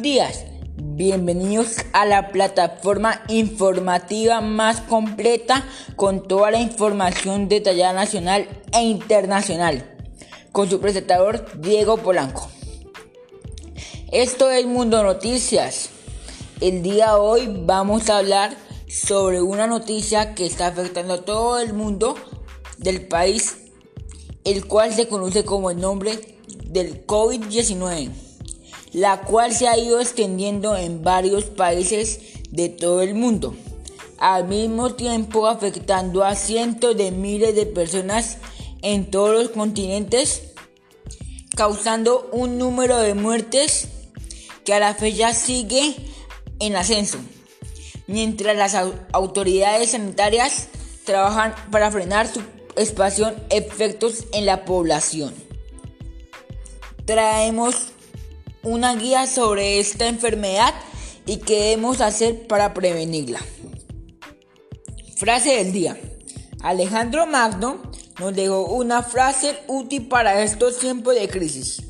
días, bienvenidos a la plataforma informativa más completa con toda la información detallada nacional e internacional, con su presentador Diego Polanco. Esto es Mundo Noticias. El día de hoy vamos a hablar sobre una noticia que está afectando a todo el mundo del país, el cual se conoce como el nombre del COVID-19 la cual se ha ido extendiendo en varios países de todo el mundo, al mismo tiempo afectando a cientos de miles de personas en todos los continentes, causando un número de muertes que a la fecha sigue en ascenso, mientras las autoridades sanitarias trabajan para frenar su expansión efectos en la población. Traemos una guía sobre esta enfermedad y qué debemos hacer para prevenirla. Frase del día. Alejandro Magno nos dejó una frase útil para estos tiempos de crisis.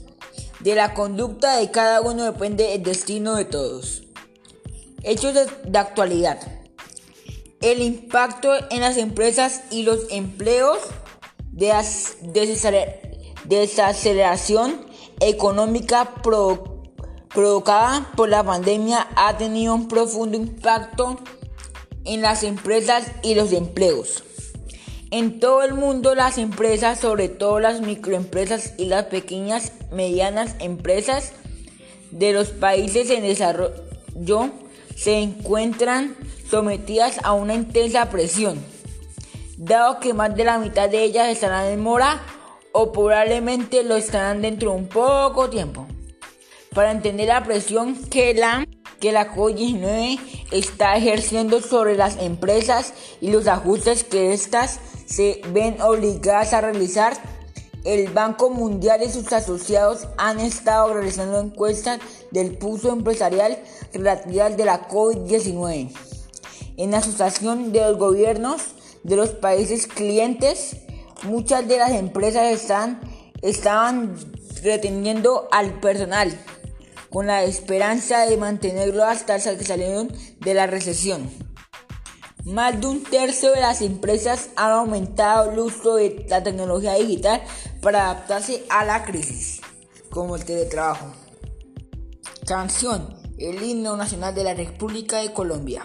De la conducta de cada uno depende el destino de todos. Hechos de, actualidad. El impacto en las empresas y los empleos de desaceleración económica provocada por la pandemia ha tenido un profundo impacto en las empresas y los empleos. En todo el mundo las empresas, sobre todo las microempresas y las pequeñas medianas empresas de los países en desarrollo se encuentran sometidas a una intensa presión, dado que más de la mitad de ellas estarán en mora o probablemente lo estarán dentro de un poco tiempo. Para entender la presión que la, que la COVID-19 está ejerciendo sobre las empresas y los ajustes que éstas se ven obligadas a realizar, el Banco Mundial y sus asociados han estado realizando encuestas del pulso empresarial relativas de la COVID-19 en asociación de los gobiernos de los países clientes muchas de las empresas están, estaban reteniendo al personal con la esperanza de mantenerlo hasta que salieron de la recesión. Más de un tercio de las empresas han aumentado el uso de la tecnología digital para adaptarse a la crisis, como el teletrabajo. Canción, el himno nacional de la República de Colombia.